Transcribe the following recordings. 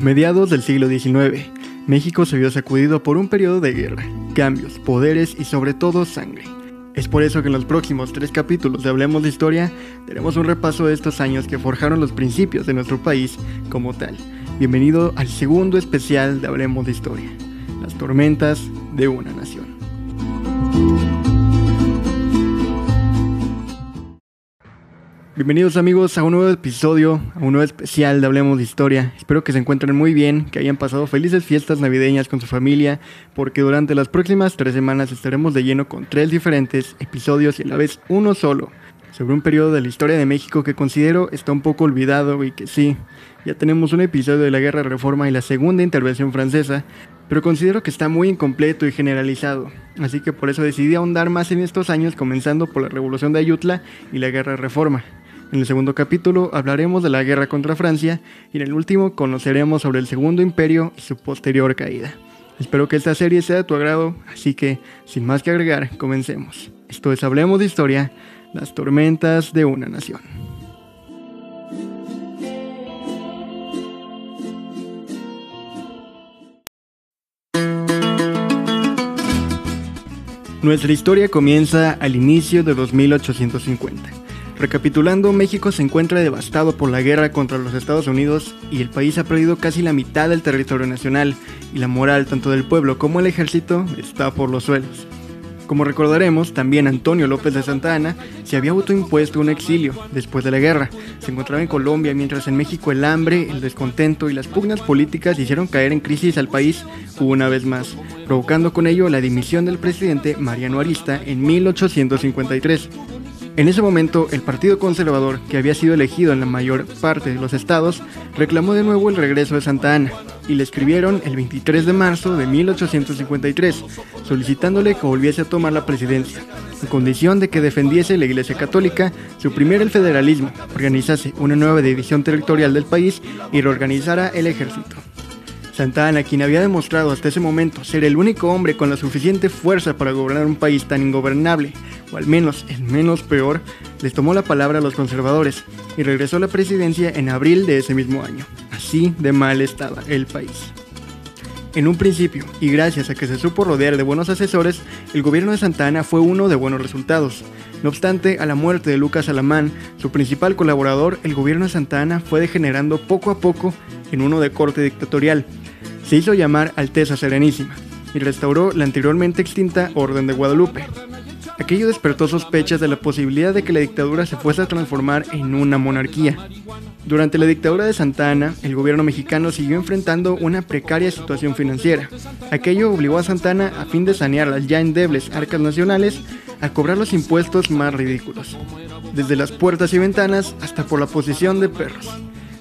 Mediados del siglo XIX, México se vio sacudido por un periodo de guerra, cambios, poderes y sobre todo sangre. Es por eso que en los próximos tres capítulos de Hablemos de Historia daremos un repaso de estos años que forjaron los principios de nuestro país como tal. Bienvenido al segundo especial de Hablemos de Historia, las tormentas de una nación. Bienvenidos amigos a un nuevo episodio, a un nuevo especial de Hablemos de Historia. Espero que se encuentren muy bien, que hayan pasado felices fiestas navideñas con su familia, porque durante las próximas tres semanas estaremos de lleno con tres diferentes episodios y a la vez uno solo, sobre un periodo de la historia de México que considero está un poco olvidado y que sí, ya tenemos un episodio de la Guerra de Reforma y la Segunda Intervención Francesa, pero considero que está muy incompleto y generalizado, así que por eso decidí ahondar más en estos años comenzando por la Revolución de Ayutla y la Guerra de Reforma. En el segundo capítulo hablaremos de la guerra contra Francia y en el último conoceremos sobre el Segundo Imperio y su posterior caída. Espero que esta serie sea de tu agrado, así que sin más que agregar, comencemos. Esto es Hablemos de Historia, las tormentas de una nación. Nuestra historia comienza al inicio de 2850 Recapitulando, México se encuentra devastado por la guerra contra los Estados Unidos y el país ha perdido casi la mitad del territorio nacional y la moral tanto del pueblo como el ejército está por los suelos. Como recordaremos, también Antonio López de Santa Ana se había autoimpuesto un exilio después de la guerra. Se encontraba en Colombia mientras en México el hambre, el descontento y las pugnas políticas hicieron caer en crisis al país una vez más, provocando con ello la dimisión del presidente Mariano Arista en 1853. En ese momento, el Partido Conservador, que había sido elegido en la mayor parte de los estados, reclamó de nuevo el regreso de Santa Ana y le escribieron el 23 de marzo de 1853, solicitándole que volviese a tomar la presidencia, en condición de que defendiese la Iglesia Católica, suprimiera el federalismo, organizase una nueva división territorial del país y reorganizara el ejército. Santa Ana, quien había demostrado hasta ese momento ser el único hombre con la suficiente fuerza para gobernar un país tan ingobernable, o al menos el menos peor, les tomó la palabra a los conservadores y regresó a la presidencia en abril de ese mismo año. Así de mal estaba el país. En un principio, y gracias a que se supo rodear de buenos asesores, el gobierno de Santa Ana fue uno de buenos resultados. No obstante, a la muerte de Lucas Alamán, su principal colaborador, el gobierno de Santa Ana fue degenerando poco a poco en uno de corte dictatorial. Se hizo llamar Alteza Serenísima y restauró la anteriormente extinta Orden de Guadalupe. Aquello despertó sospechas de la posibilidad de que la dictadura se fuese a transformar en una monarquía. Durante la dictadura de Santa Ana, el gobierno mexicano siguió enfrentando una precaria situación financiera. Aquello obligó a Santa Ana, a fin de sanear las ya endebles arcas nacionales, a cobrar los impuestos más ridículos, desde las puertas y ventanas hasta por la posición de perros.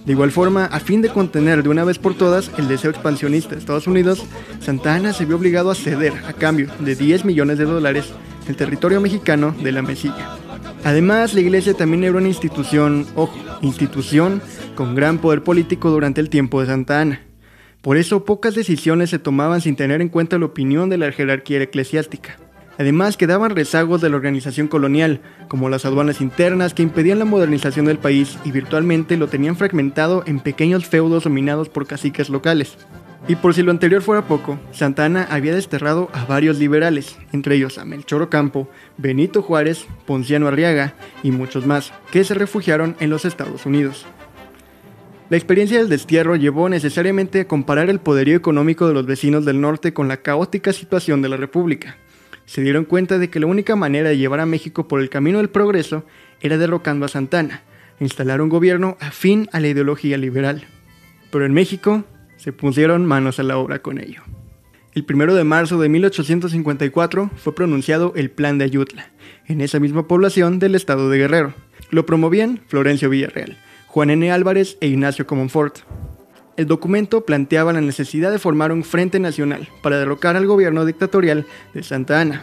De igual forma, a fin de contener de una vez por todas el deseo expansionista de Estados Unidos, Santa Ana se vio obligado a ceder, a cambio de 10 millones de dólares, el territorio mexicano de la Mesilla. Además, la iglesia también era una institución, ojo, institución con gran poder político durante el tiempo de Santa Ana. Por eso pocas decisiones se tomaban sin tener en cuenta la opinión de la jerarquía eclesiástica. Además, quedaban rezagos de la organización colonial, como las aduanas internas que impedían la modernización del país y virtualmente lo tenían fragmentado en pequeños feudos dominados por caciques locales. Y por si lo anterior fuera poco, Santana había desterrado a varios liberales, entre ellos a Melchor Ocampo, Benito Juárez, Ponciano Arriaga y muchos más, que se refugiaron en los Estados Unidos. La experiencia del destierro llevó necesariamente a comparar el poderío económico de los vecinos del norte con la caótica situación de la República. Se dieron cuenta de que la única manera de llevar a México por el camino del progreso era derrocando a Santana, instalar un gobierno afín a la ideología liberal. Pero en México se pusieron manos a la obra con ello. El 1 de marzo de 1854 fue pronunciado el Plan de Ayutla, en esa misma población del estado de Guerrero. Lo promovían Florencio Villarreal, Juan N. Álvarez e Ignacio Comonfort. El documento planteaba la necesidad de formar un frente nacional para derrocar al gobierno dictatorial de Santa Ana.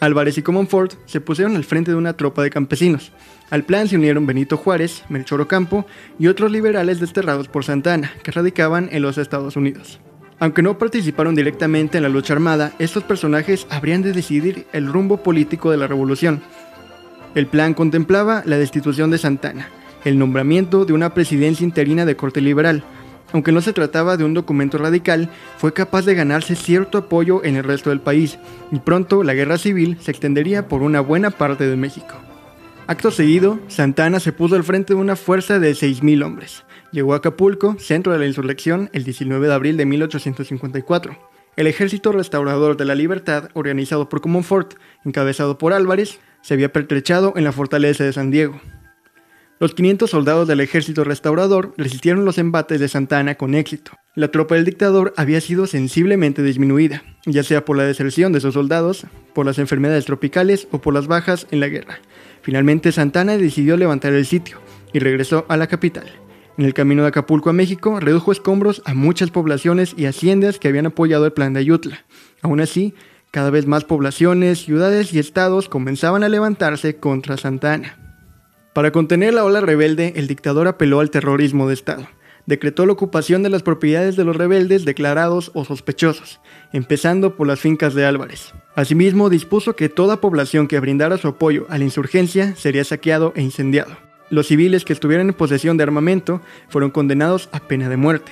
Álvarez y Comonfort se pusieron al frente de una tropa de campesinos, al plan se unieron Benito Juárez, Melchor Ocampo y otros liberales desterrados por Santa Ana, que radicaban en los Estados Unidos. Aunque no participaron directamente en la lucha armada, estos personajes habrían de decidir el rumbo político de la revolución. El plan contemplaba la destitución de Santana, el nombramiento de una presidencia interina de corte liberal, Aunque no se trataba de un documento radical, fue capaz de ganarse cierto apoyo en el resto del país, y pronto la guerra civil se extendería por una buena parte de México. Acto seguido, Santana se puso al frente de una fuerza de 6.000 hombres. Llegó a Acapulco, centro de la insurrección, el 19 de abril de 1854. El Ejército Restaurador de la Libertad, organizado por Comonfort, encabezado por Álvarez, se había pertrechado en la fortaleza de San Diego. Los 500 soldados del ejército restaurador resistieron los embates de Santa Ana con éxito. La tropa del dictador había sido sensiblemente disminuida, ya sea por la deserción de sus soldados, por las enfermedades tropicales o por las bajas en la guerra. Finalmente Santana decidió levantar el sitio y regresó a la capital. En el camino de Acapulco a México redujo escombros a muchas poblaciones y haciendas que habían apoyado el plan de Ayutla. Aún así, cada vez más poblaciones, ciudades y estados comenzaban a levantarse contra Santana. Para contener la ola rebelde, el dictador apeló al terrorismo de Estado. Decretó la ocupación de las propiedades de los rebeldes declarados o sospechosos, empezando por las fincas de Álvarez. Asimismo, dispuso que toda población que brindara su apoyo a la insurgencia sería saqueado e incendiado. Los civiles que estuvieran en posesión de armamento fueron condenados a pena de muerte.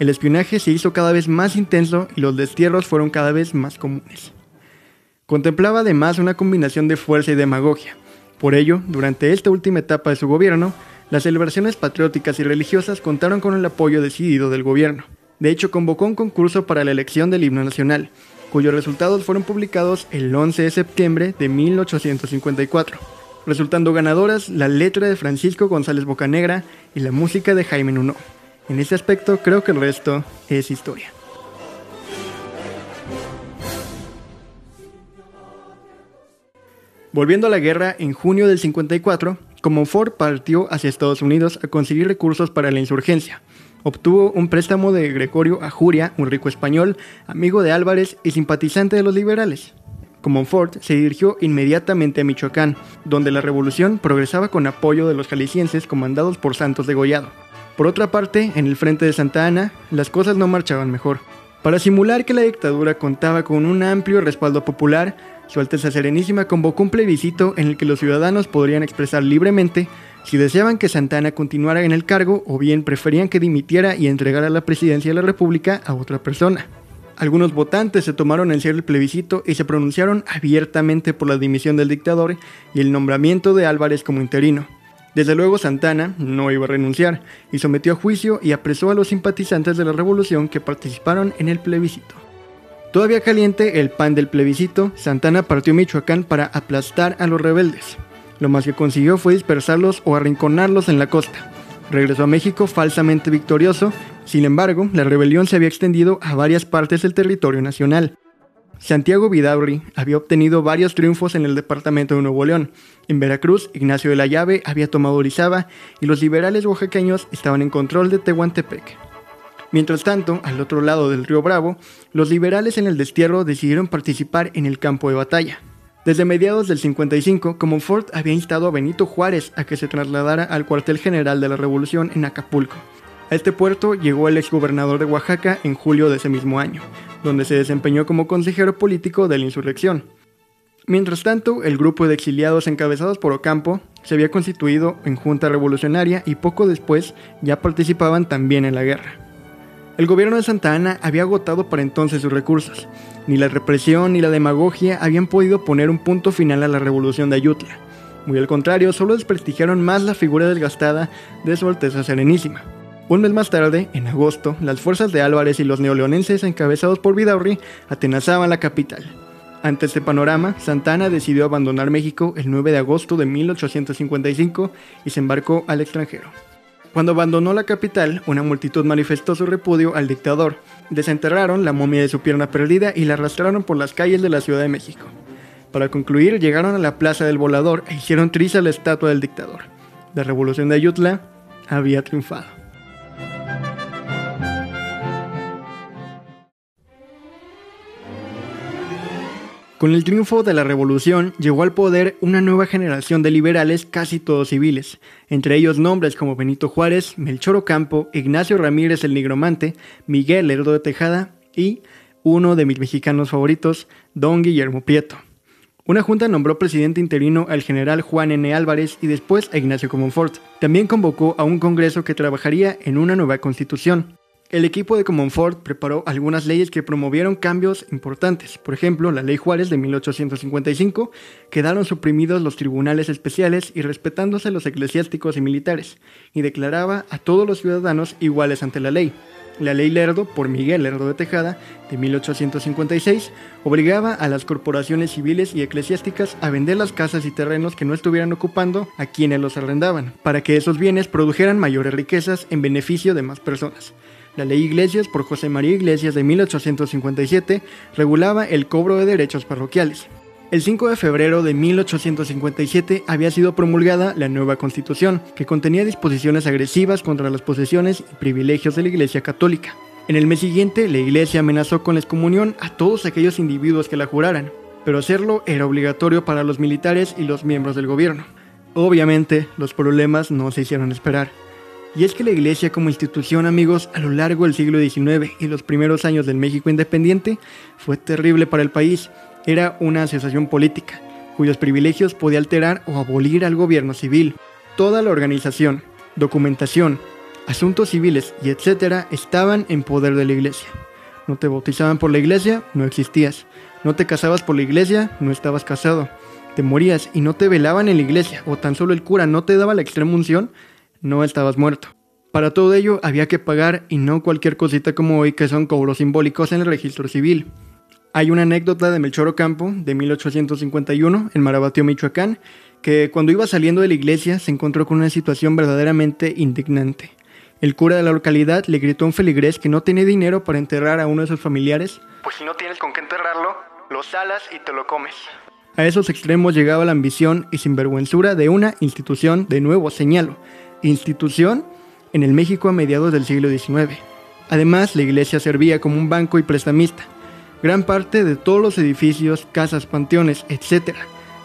El espionaje se hizo cada vez más intenso y los destierros fueron cada vez más comunes. Contemplaba además una combinación de fuerza y demagogia, por ello, durante esta última etapa de su gobierno, las celebraciones patrióticas y religiosas contaron con el apoyo decidido del gobierno. De hecho, convocó un concurso para la elección del himno nacional, cuyos resultados fueron publicados el 11 de septiembre de 1854, resultando ganadoras la letra de Francisco González Bocanegra y la música de Jaime Nuno. En este aspecto creo que el resto es historia. Volviendo a la guerra, en junio del 54, Ford partió hacia Estados Unidos a conseguir recursos para la insurgencia. Obtuvo un préstamo de Gregorio Ajuria, un rico español, amigo de Álvarez y simpatizante de los liberales. Ford se dirigió inmediatamente a Michoacán, donde la revolución progresaba con apoyo de los jaliscienses comandados por Santos de Gollado. Por otra parte, en el frente de Santa Ana, las cosas no marchaban mejor. Para simular que la dictadura contaba con un amplio respaldo popular, su Alteza Serenísima convocó un plebiscito en el que los ciudadanos podrían expresar libremente si deseaban que Santana continuara en el cargo o bien preferían que dimitiera y entregara la presidencia de la República a otra persona. Algunos votantes se tomaron en serio el plebiscito y se pronunciaron abiertamente por la dimisión del dictador y el nombramiento de Álvarez como interino. Desde luego Santana no iba a renunciar y sometió a juicio y apresó a los simpatizantes de la revolución que participaron en el plebiscito. Todavía caliente el pan del plebiscito, Santana partió a Michoacán para aplastar a los rebeldes. Lo más que consiguió fue dispersarlos o arrinconarlos en la costa. Regresó a México falsamente victorioso, sin embargo, la rebelión se había extendido a varias partes del territorio nacional. Santiago Vidaurri había obtenido varios triunfos en el departamento de Nuevo León. En Veracruz, Ignacio de la Llave había tomado Orizaba y los liberales oaxaqueños estaban en control de Tehuantepec. Mientras tanto, al otro lado del río Bravo, los liberales en el destierro decidieron participar en el campo de batalla. Desde mediados del 55, Comonfort había instado a Benito Juárez a que se trasladara al cuartel general de la Revolución en Acapulco. A este puerto llegó el exgobernador de Oaxaca en julio de ese mismo año, donde se desempeñó como consejero político de la insurrección. Mientras tanto, el grupo de exiliados encabezados por Ocampo se había constituido en junta revolucionaria y poco después ya participaban también en la guerra. El gobierno de Santa Ana había agotado para entonces sus recursos. Ni la represión ni la demagogia habían podido poner un punto final a la revolución de Ayutla. Muy al contrario, solo desprestigiaron más la figura desgastada de su Alteza Serenísima. Un mes más tarde, en agosto, las fuerzas de Álvarez y los neoleonenses encabezados por Vidaurri atenazaban la capital. Ante este panorama, Santana decidió abandonar México el 9 de agosto de 1855 y se embarcó al extranjero. Cuando abandonó la capital, una multitud manifestó su repudio al dictador. Desenterraron la momia de su pierna perdida y la arrastraron por las calles de la Ciudad de México. Para concluir, llegaron a la Plaza del Volador e hicieron triza la estatua del dictador. La revolución de Ayutla había triunfado. Con el triunfo de la revolución llegó al poder una nueva generación de liberales casi todos civiles, entre ellos nombres como Benito Juárez, Melchor Ocampo, Ignacio Ramírez el Nigromante, Miguel Lerdo de Tejada y uno de mis mexicanos favoritos, don Guillermo Prieto. Una junta nombró presidente interino al general Juan N. Álvarez y después a Ignacio Comonfort. También convocó a un congreso que trabajaría en una nueva constitución. El equipo de Comonfort preparó algunas leyes que promovieron cambios importantes. Por ejemplo, la Ley Juárez de 1855, quedaron suprimidos los tribunales especiales y respetándose los eclesiásticos y militares, y declaraba a todos los ciudadanos iguales ante la ley. La ley Lerdo, por Miguel Lerdo de Tejada, de 1856, obligaba a las corporaciones civiles y eclesiásticas a vender las casas y terrenos que no estuvieran ocupando a quienes los arrendaban, para que esos bienes produjeran mayores riquezas en beneficio de más personas. La ley Iglesias, por José María Iglesias de 1857, regulaba el cobro de derechos parroquiales. El 5 de febrero de 1857 había sido promulgada la nueva constitución, que contenía disposiciones agresivas contra las posesiones y privilegios de la Iglesia Católica. En el mes siguiente, la Iglesia amenazó con la excomunión a todos aquellos individuos que la juraran, pero hacerlo era obligatorio para los militares y los miembros del gobierno. Obviamente, los problemas no se hicieron esperar. Y es que la Iglesia como institución, amigos, a lo largo del siglo XIX y los primeros años del México independiente, fue terrible para el país era una asociación política, cuyos privilegios podía alterar o abolir al gobierno civil. Toda la organización, documentación, asuntos civiles y etcétera estaban en poder de la iglesia. No te bautizaban por la iglesia, no existías. No te casabas por la iglesia, no estabas casado. Te morías y no te velaban en la iglesia, o tan solo el cura no te daba la extrema unción, no estabas muerto. Para todo ello había que pagar y no cualquier cosita como hoy que son cobros simbólicos en el registro civil. Hay una anécdota de Melchor Ocampo de 1851 en Marabateo, Michoacán, que cuando iba saliendo de la iglesia se encontró con una situación verdaderamente indignante. El cura de la localidad le gritó a un feligrés que no tenía dinero para enterrar a uno de sus familiares. Pues si no tienes con qué enterrarlo, lo salas y te lo comes. A esos extremos llegaba la ambición y sinvergüenzura de una institución, de nuevo señalo, institución en el México a mediados del siglo XIX. Además, la iglesia servía como un banco y prestamista, Gran parte de todos los edificios, casas, panteones, etc.,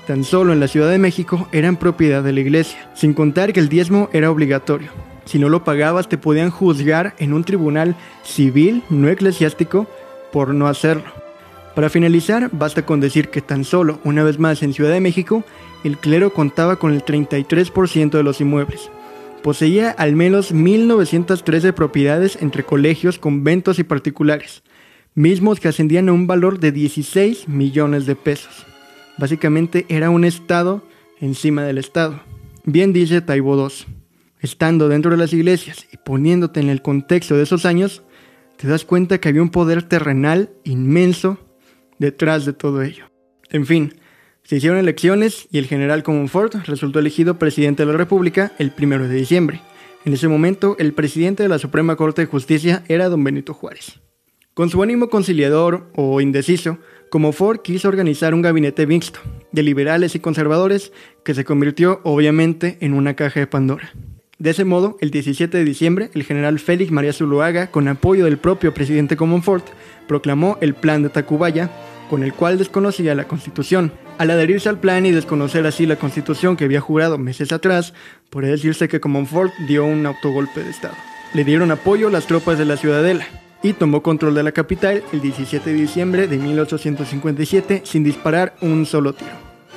tan solo en la Ciudad de México eran propiedad de la iglesia, sin contar que el diezmo era obligatorio. Si no lo pagabas te podían juzgar en un tribunal civil, no eclesiástico, por no hacerlo. Para finalizar, basta con decir que tan solo, una vez más en Ciudad de México, el clero contaba con el 33% de los inmuebles. Poseía al menos 1.913 propiedades entre colegios, conventos y particulares mismos que ascendían a un valor de 16 millones de pesos. Básicamente era un Estado encima del Estado. Bien dice Taibo II, estando dentro de las iglesias y poniéndote en el contexto de esos años, te das cuenta que había un poder terrenal inmenso detrás de todo ello. En fin, se hicieron elecciones y el general Comonfort resultó elegido presidente de la República el 1 de diciembre. En ese momento, el presidente de la Suprema Corte de Justicia era don Benito Juárez. Con su ánimo conciliador o indeciso, como Ford quiso organizar un gabinete mixto de liberales y conservadores que se convirtió obviamente en una caja de Pandora. De ese modo, el 17 de diciembre, el general Félix María Zuluaga, con apoyo del propio presidente Comonfort, proclamó el Plan de Tacubaya, con el cual desconocía la Constitución. Al adherirse al plan y desconocer así la Constitución que había jurado meses atrás, puede decirse que Comonfort dio un autogolpe de Estado. Le dieron apoyo las tropas de la Ciudadela, y tomó control de la capital el 17 de diciembre de 1857 sin disparar un solo tiro.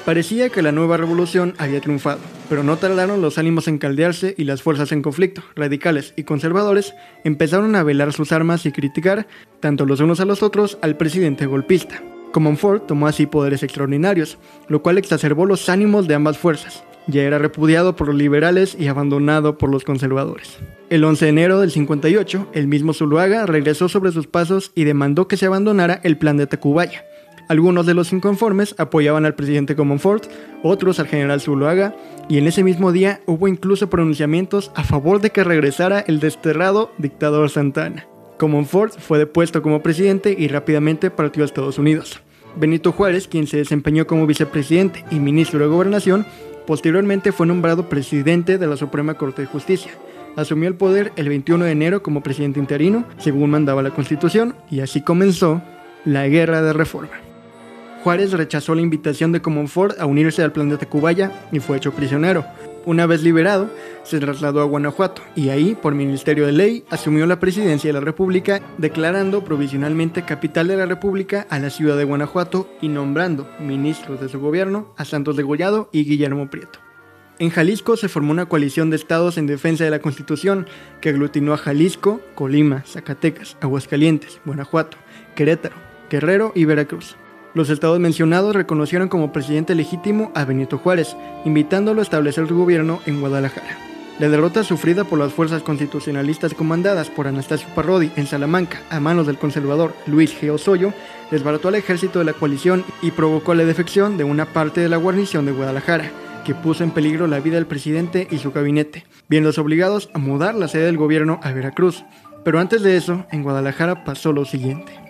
Parecía que la nueva revolución había triunfado, pero no tardaron los ánimos en caldearse y las fuerzas en conflicto, radicales y conservadores, empezaron a velar sus armas y criticar, tanto los unos a los otros, al presidente golpista. Comonfort tomó así poderes extraordinarios, lo cual exacerbó los ánimos de ambas fuerzas. Ya era repudiado por los liberales y abandonado por los conservadores. El 11 de enero del 58, el mismo Zuluaga regresó sobre sus pasos y demandó que se abandonara el plan de Tacubaya. Algunos de los inconformes apoyaban al presidente Comonfort, otros al general Zuluaga, y en ese mismo día hubo incluso pronunciamientos a favor de que regresara el desterrado dictador Santana. Comonfort fue depuesto como presidente y rápidamente partió a Estados Unidos. Benito Juárez, quien se desempeñó como vicepresidente y ministro de Gobernación, Posteriormente fue nombrado presidente de la Suprema Corte de Justicia. Asumió el poder el 21 de enero como presidente interino, según mandaba la Constitución, y así comenzó la Guerra de Reforma. Juárez rechazó la invitación de Comonfort a unirse al plan de Tacubaya y fue hecho prisionero. Una vez liberado, se trasladó a Guanajuato y ahí, por Ministerio de Ley, asumió la presidencia de la República, declarando provisionalmente capital de la República a la ciudad de Guanajuato y nombrando ministros de su gobierno a Santos de Gollado y Guillermo Prieto. En Jalisco se formó una coalición de estados en defensa de la Constitución que aglutinó a Jalisco, Colima, Zacatecas, Aguascalientes, Guanajuato, Querétaro, Guerrero y Veracruz. Los estados mencionados reconocieron como presidente legítimo a Benito Juárez, invitándolo a establecer su gobierno en Guadalajara. La derrota sufrida por las fuerzas constitucionalistas comandadas por Anastasio Parrodi en Salamanca a manos del conservador Luis G. Osoyo desbarató al ejército de la coalición y provocó la defección de una parte de la guarnición de Guadalajara, que puso en peligro la vida del presidente y su gabinete, viéndose obligados a mudar la sede del gobierno a Veracruz. Pero antes de eso, en Guadalajara pasó lo siguiente.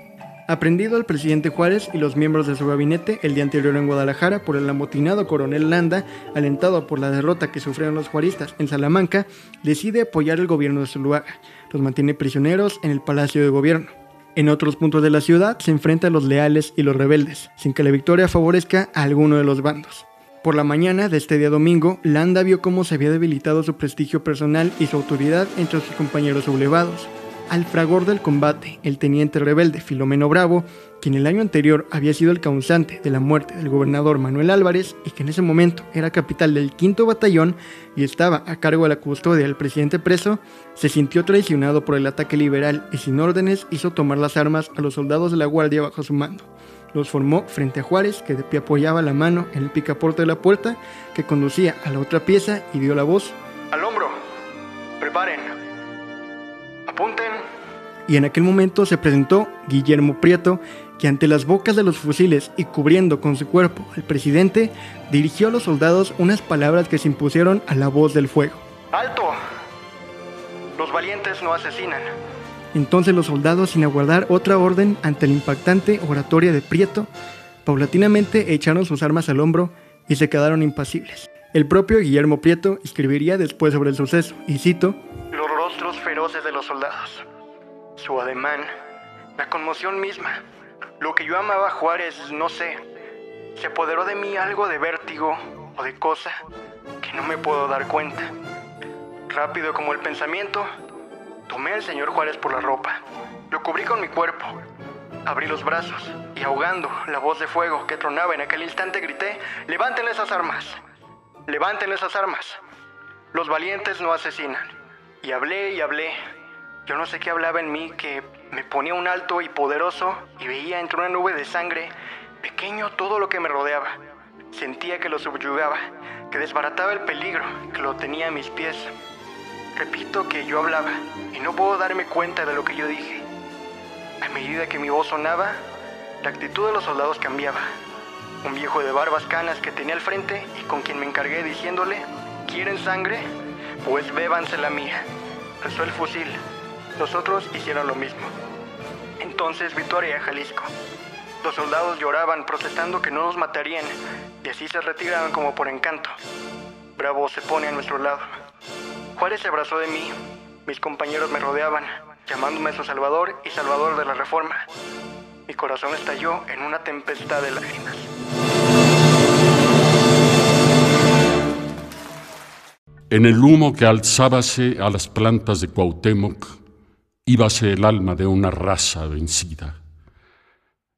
Aprendido el presidente Juárez y los miembros de su gabinete el día anterior en Guadalajara por el amotinado coronel Landa, alentado por la derrota que sufrieron los juaristas en Salamanca, decide apoyar el gobierno de Zuluaga. Los mantiene prisioneros en el Palacio de Gobierno. En otros puntos de la ciudad se enfrenta a los leales y los rebeldes, sin que la victoria favorezca a alguno de los bandos. Por la mañana de este día domingo, Landa vio cómo se había debilitado su prestigio personal y su autoridad entre sus compañeros sublevados al fragor del combate, el teniente rebelde Filomeno Bravo, quien el año anterior había sido el causante de la muerte del gobernador Manuel Álvarez y que en ese momento era capital del quinto batallón y estaba a cargo de la custodia del presidente preso, se sintió traicionado por el ataque liberal y sin órdenes hizo tomar las armas a los soldados de la guardia bajo su mando. Los formó frente a Juárez, que de pie apoyaba la mano en el picaporte de la puerta que conducía a la otra pieza y dio la voz: Al hombro, preparen Apunten. Y en aquel momento se presentó Guillermo Prieto, que ante las bocas de los fusiles y cubriendo con su cuerpo al presidente, dirigió a los soldados unas palabras que se impusieron a la voz del fuego. ¡Alto! Los valientes no asesinan. Entonces los soldados, sin aguardar otra orden ante la impactante oratoria de Prieto, paulatinamente echaron sus armas al hombro y se quedaron impasibles. El propio Guillermo Prieto escribiría después sobre el suceso, y cito, rostros feroces de los soldados, su ademán, la conmoción misma. Lo que yo amaba Juárez, no sé, se apoderó de mí algo de vértigo o de cosa que no me puedo dar cuenta. Rápido como el pensamiento, tomé al señor Juárez por la ropa, lo cubrí con mi cuerpo, abrí los brazos y ahogando la voz de fuego que tronaba en aquel instante grité, levanten esas armas, levanten esas armas. Los valientes no asesinan. Y hablé y hablé. Yo no sé qué hablaba en mí que me ponía un alto y poderoso y veía entre una nube de sangre pequeño todo lo que me rodeaba. Sentía que lo subyugaba, que desbarataba el peligro, que lo tenía a mis pies. Repito que yo hablaba y no puedo darme cuenta de lo que yo dije. A medida que mi voz sonaba, la actitud de los soldados cambiaba. Un viejo de barbas canas que tenía al frente y con quien me encargué diciéndole, ¿quieren sangre? Pues bébanse la mía. Rezó el fusil. Los otros hicieron lo mismo. Entonces Victoria, Jalisco. Los soldados lloraban protestando que no nos matarían y así se retiraban como por encanto. Bravo se pone a nuestro lado. Juárez se abrazó de mí. Mis compañeros me rodeaban, llamándome su salvador y salvador de la reforma. Mi corazón estalló en una tempestad de lágrimas. En el humo que alzábase a las plantas de Cuauhtémoc, íbase el alma de una raza vencida.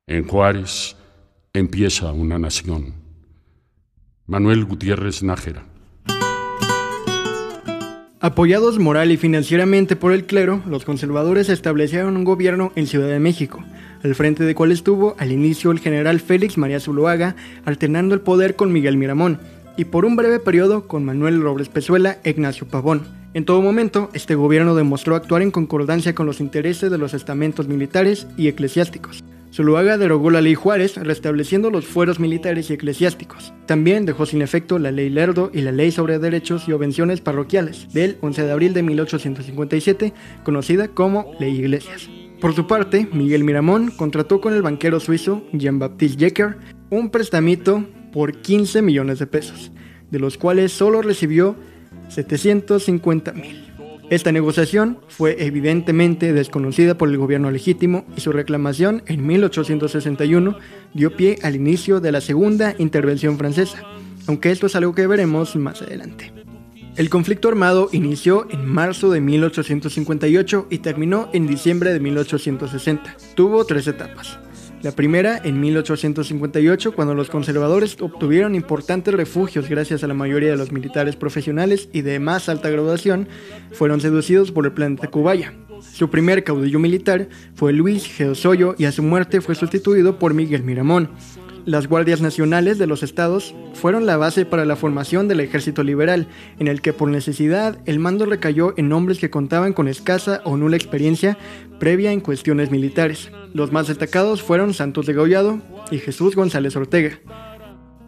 En Juárez empieza una nación. Manuel Gutiérrez Nájera. Apoyados moral y financieramente por el clero, los conservadores establecieron un gobierno en Ciudad de México, al frente de cual estuvo al inicio el general Félix María Zuloaga, alternando el poder con Miguel Miramón, y por un breve periodo con Manuel Robles Pezuela e Ignacio Pavón. En todo momento, este gobierno demostró actuar en concordancia con los intereses de los estamentos militares y eclesiásticos. Zuluaga derogó la ley Juárez, restableciendo los fueros militares y eclesiásticos. También dejó sin efecto la ley Lerdo y la ley sobre derechos y obvenciones parroquiales del 11 de abril de 1857, conocida como Ley Iglesias. Por su parte, Miguel Miramón contrató con el banquero suizo Jean-Baptiste Jecker un prestamito por 15 millones de pesos, de los cuales solo recibió 750 mil. Esta negociación fue evidentemente desconocida por el gobierno legítimo y su reclamación en 1861 dio pie al inicio de la segunda intervención francesa, aunque esto es algo que veremos más adelante. El conflicto armado inició en marzo de 1858 y terminó en diciembre de 1860. Tuvo tres etapas. La primera en 1858, cuando los conservadores obtuvieron importantes refugios gracias a la mayoría de los militares profesionales y de más alta graduación, fueron seducidos por el plan Tacubaya. Su primer caudillo militar fue Luis Geosoyo y a su muerte fue sustituido por Miguel Miramón. Las Guardias Nacionales de los estados fueron la base para la formación del ejército liberal, en el que por necesidad el mando recayó en hombres que contaban con escasa o nula experiencia previa en cuestiones militares. Los más destacados fueron Santos de Gaullado y Jesús González Ortega.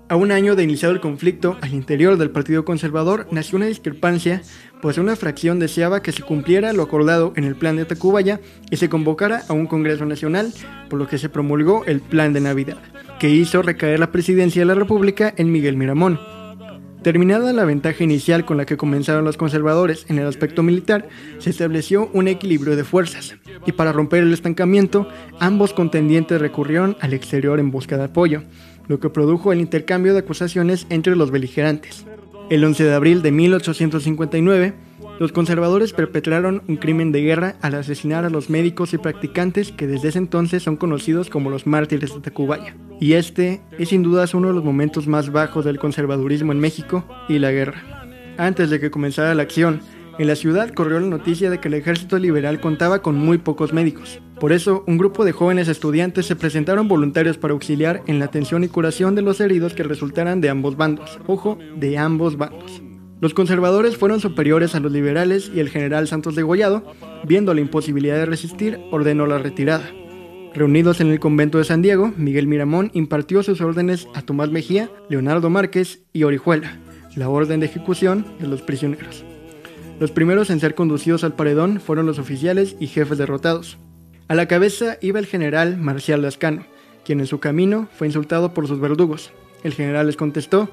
A un año de iniciado el conflicto, al interior del Partido Conservador nació una discrepancia, pues una fracción deseaba que se cumpliera lo acordado en el plan de Tacubaya y se convocara a un Congreso Nacional, por lo que se promulgó el Plan de Navidad, que hizo recaer la presidencia de la República en Miguel Miramón. Terminada la ventaja inicial con la que comenzaron los conservadores en el aspecto militar, se estableció un equilibrio de fuerzas, y para romper el estancamiento, ambos contendientes recurrieron al exterior en busca de apoyo lo que produjo el intercambio de acusaciones entre los beligerantes. El 11 de abril de 1859, los conservadores perpetraron un crimen de guerra al asesinar a los médicos y practicantes que desde ese entonces son conocidos como los mártires de Tacubaya. Y este es sin dudas uno de los momentos más bajos del conservadurismo en México y la guerra. Antes de que comenzara la acción, en la ciudad corrió la noticia de que el ejército liberal contaba con muy pocos médicos. Por eso, un grupo de jóvenes estudiantes se presentaron voluntarios para auxiliar en la atención y curación de los heridos que resultaran de ambos bandos. Ojo, de ambos bandos. Los conservadores fueron superiores a los liberales y el general Santos de Gollado, viendo la imposibilidad de resistir, ordenó la retirada. Reunidos en el convento de San Diego, Miguel Miramón impartió sus órdenes a Tomás Mejía, Leonardo Márquez y Orihuela, la orden de ejecución de los prisioneros. Los primeros en ser conducidos al paredón fueron los oficiales y jefes derrotados. A la cabeza iba el general Marcial Lascano, quien en su camino fue insultado por sus verdugos. El general les contestó,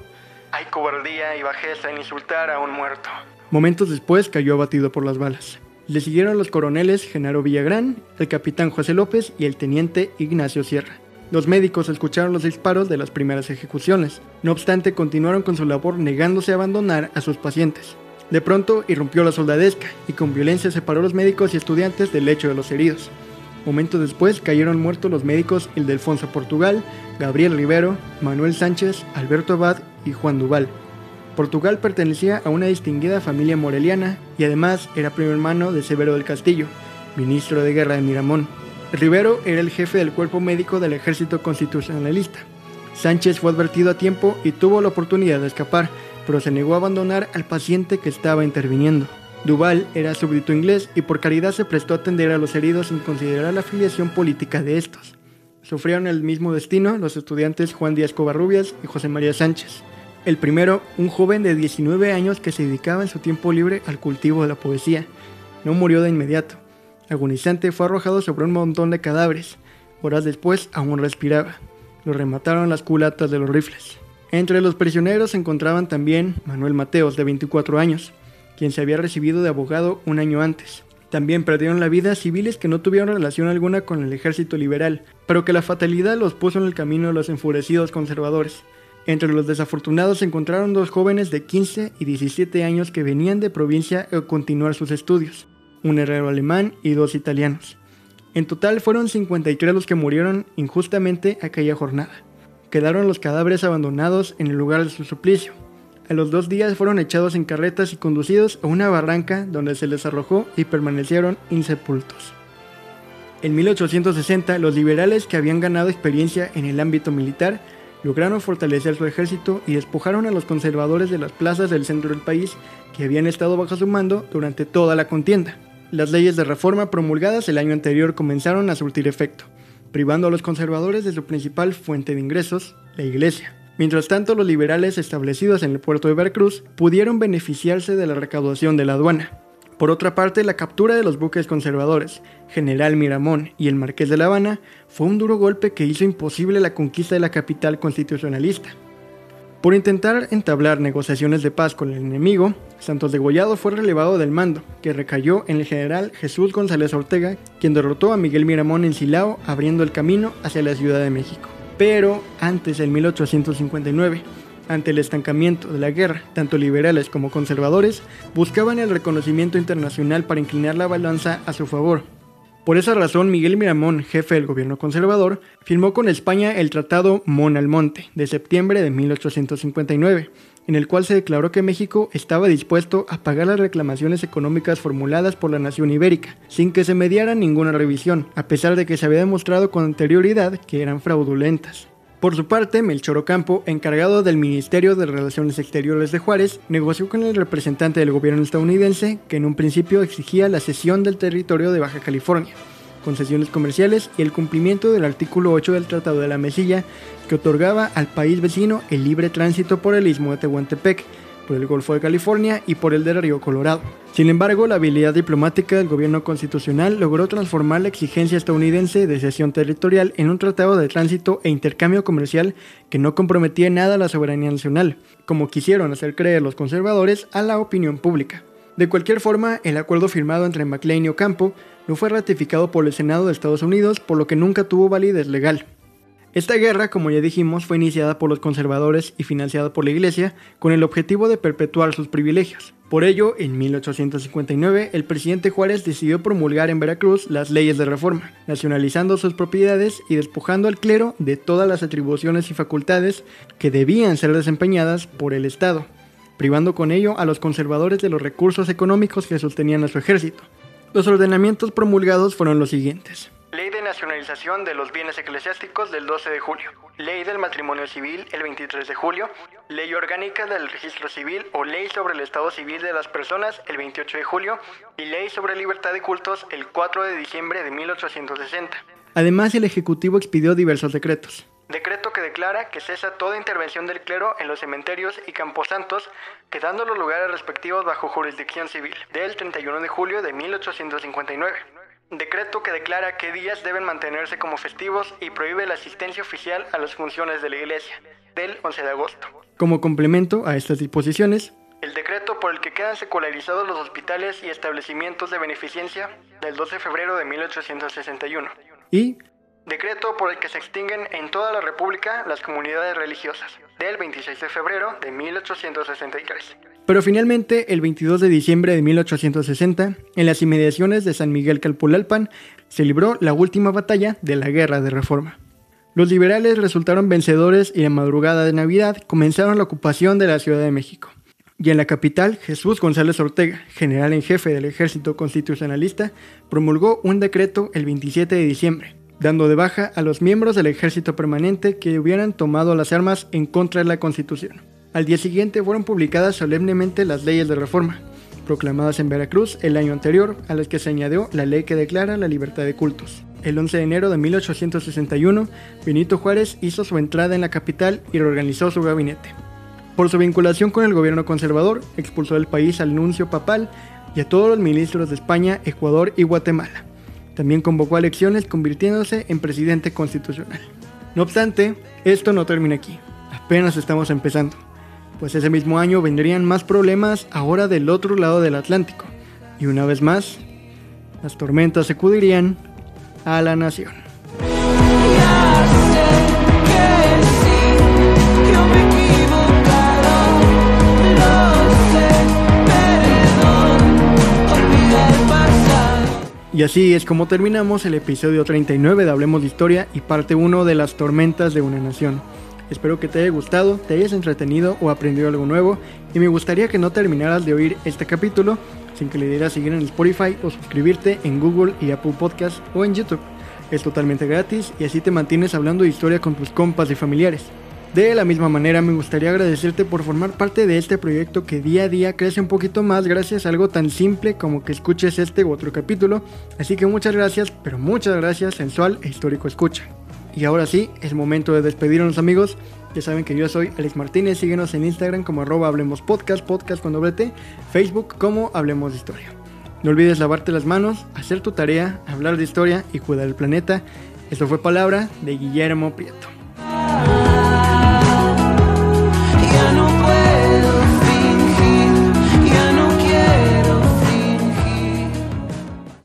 Hay cobardía y bajeza en insultar a un muerto. Momentos después cayó abatido por las balas. Le siguieron los coroneles Genaro Villagrán, el capitán José López y el teniente Ignacio Sierra. Los médicos escucharon los disparos de las primeras ejecuciones. No obstante, continuaron con su labor negándose a abandonar a sus pacientes. De pronto irrumpió la soldadesca y con violencia separó a los médicos y estudiantes del lecho de los heridos. Momentos después cayeron muertos los médicos Ildefonso Portugal, Gabriel Rivero, Manuel Sánchez, Alberto Abad y Juan Duval. Portugal pertenecía a una distinguida familia moreliana y además era primo hermano de Severo del Castillo, ministro de guerra de Miramón. Rivero era el jefe del cuerpo médico del ejército constitucionalista. Sánchez fue advertido a tiempo y tuvo la oportunidad de escapar, pero se negó a abandonar al paciente que estaba interviniendo. Duval era súbdito inglés y por caridad se prestó a atender a los heridos sin considerar la afiliación política de estos. Sufrieron el mismo destino los estudiantes Juan Díaz Covarrubias y José María Sánchez. El primero, un joven de 19 años que se dedicaba en su tiempo libre al cultivo de la poesía. No murió de inmediato. Agonizante fue arrojado sobre un montón de cadáveres. Horas después aún respiraba. Lo remataron las culatas de los rifles. Entre los prisioneros se encontraban también Manuel Mateos, de 24 años, quien se había recibido de abogado un año antes. También perdieron la vida civiles que no tuvieron relación alguna con el ejército liberal, pero que la fatalidad los puso en el camino de los enfurecidos conservadores. Entre los desafortunados se encontraron dos jóvenes de 15 y 17 años que venían de provincia a continuar sus estudios, un herrero alemán y dos italianos. En total fueron 53 los que murieron injustamente aquella jornada quedaron los cadáveres abandonados en el lugar de su suplicio. A los dos días fueron echados en carretas y conducidos a una barranca donde se les arrojó y permanecieron insepultos. En 1860, los liberales que habían ganado experiencia en el ámbito militar lograron fortalecer su ejército y despojaron a los conservadores de las plazas del centro del país que habían estado bajo su mando durante toda la contienda. Las leyes de reforma promulgadas el año anterior comenzaron a surtir efecto privando a los conservadores de su principal fuente de ingresos, la iglesia. Mientras tanto, los liberales establecidos en el puerto de Veracruz pudieron beneficiarse de la recaudación de la aduana. Por otra parte, la captura de los buques conservadores, General Miramón y el Marqués de La Habana, fue un duro golpe que hizo imposible la conquista de la capital constitucionalista. Por intentar entablar negociaciones de paz con el enemigo, Santos de Gollado fue relevado del mando, que recayó en el general Jesús González Ortega, quien derrotó a Miguel Miramón en Silao, abriendo el camino hacia la Ciudad de México. Pero antes del 1859, ante el estancamiento de la guerra, tanto liberales como conservadores buscaban el reconocimiento internacional para inclinar la balanza a su favor. Por esa razón, Miguel Miramón, jefe del gobierno conservador, firmó con España el Tratado Mon Almonte de septiembre de 1859, en el cual se declaró que México estaba dispuesto a pagar las reclamaciones económicas formuladas por la nación ibérica, sin que se mediara ninguna revisión, a pesar de que se había demostrado con anterioridad que eran fraudulentas. Por su parte, Melchor Ocampo, encargado del Ministerio de Relaciones Exteriores de Juárez, negoció con el representante del gobierno estadounidense que en un principio exigía la cesión del territorio de Baja California, concesiones comerciales y el cumplimiento del artículo 8 del Tratado de la Mesilla, que otorgaba al país vecino el libre tránsito por el istmo de Tehuantepec, por el Golfo de California y por el del Río Colorado. Sin embargo, la habilidad diplomática del gobierno constitucional logró transformar la exigencia estadounidense de cesión territorial en un tratado de tránsito e intercambio comercial que no comprometía nada la soberanía nacional, como quisieron hacer creer los conservadores a la opinión pública. De cualquier forma, el acuerdo firmado entre McLean y Ocampo no fue ratificado por el Senado de Estados Unidos, por lo que nunca tuvo validez legal. Esta guerra, como ya dijimos, fue iniciada por los conservadores y financiada por la Iglesia con el objetivo de perpetuar sus privilegios. Por ello, en 1859, el presidente Juárez decidió promulgar en Veracruz las leyes de reforma, nacionalizando sus propiedades y despojando al clero de todas las atribuciones y facultades que debían ser desempeñadas por el Estado, privando con ello a los conservadores de los recursos económicos que sostenían a su ejército, los ordenamientos promulgados fueron los siguientes. Ley de nacionalización de los bienes eclesiásticos del 12 de julio. Ley del matrimonio civil el 23 de julio. Ley orgánica del registro civil o ley sobre el estado civil de las personas el 28 de julio. Y ley sobre libertad de cultos el 4 de diciembre de 1860. Además, el Ejecutivo expidió diversos decretos. Decreto que declara que cesa toda intervención del clero en los cementerios y camposantos, quedando los lugares respectivos bajo jurisdicción civil, del 31 de julio de 1859. Decreto que declara qué días deben mantenerse como festivos y prohíbe la asistencia oficial a las funciones de la Iglesia, del 11 de agosto. Como complemento a estas disposiciones, el decreto por el que quedan secularizados los hospitales y establecimientos de beneficencia del 12 de febrero de 1861. Y Decreto por el que se extinguen en toda la República las comunidades religiosas, del 26 de febrero de 1863. Pero finalmente, el 22 de diciembre de 1860, en las inmediaciones de San Miguel Calpulalpan, se libró la última batalla de la Guerra de Reforma. Los liberales resultaron vencedores y la madrugada de Navidad comenzaron la ocupación de la Ciudad de México. Y en la capital, Jesús González Ortega, general en jefe del ejército constitucionalista, promulgó un decreto el 27 de diciembre, dando de baja a los miembros del ejército permanente que hubieran tomado las armas en contra de la Constitución. Al día siguiente fueron publicadas solemnemente las leyes de reforma, proclamadas en Veracruz el año anterior, a las que se añadió la ley que declara la libertad de cultos. El 11 de enero de 1861, Benito Juárez hizo su entrada en la capital y reorganizó su gabinete. Por su vinculación con el gobierno conservador, expulsó del país al nuncio papal y a todos los ministros de España, Ecuador y Guatemala. También convocó a elecciones convirtiéndose en presidente constitucional. No obstante, esto no termina aquí. Apenas estamos empezando. Pues ese mismo año vendrían más problemas ahora del otro lado del Atlántico. Y una vez más, las tormentas sacudirían a la nación. Y así es como terminamos el episodio 39 de Hablemos de Historia y parte 1 de las tormentas de una nación. Espero que te haya gustado, te hayas entretenido o aprendido algo nuevo y me gustaría que no terminaras de oír este capítulo sin que le dieras seguir en Spotify o suscribirte en Google y Apple Podcast o en YouTube. Es totalmente gratis y así te mantienes hablando de historia con tus compas y familiares. De la misma manera me gustaría agradecerte por formar parte de este proyecto que día a día crece un poquito más gracias a algo tan simple como que escuches este u otro capítulo. Así que muchas gracias, pero muchas gracias sensual e histórico escucha. Y ahora sí, es momento de despedirnos amigos. Ya saben que yo soy Alex Martínez, síguenos en Instagram como arroba Hablemos Podcast, podcast con doble Facebook como Hablemos de Historia. No olvides lavarte las manos, hacer tu tarea, hablar de historia y cuidar el planeta. Esto fue palabra de Guillermo Prieto.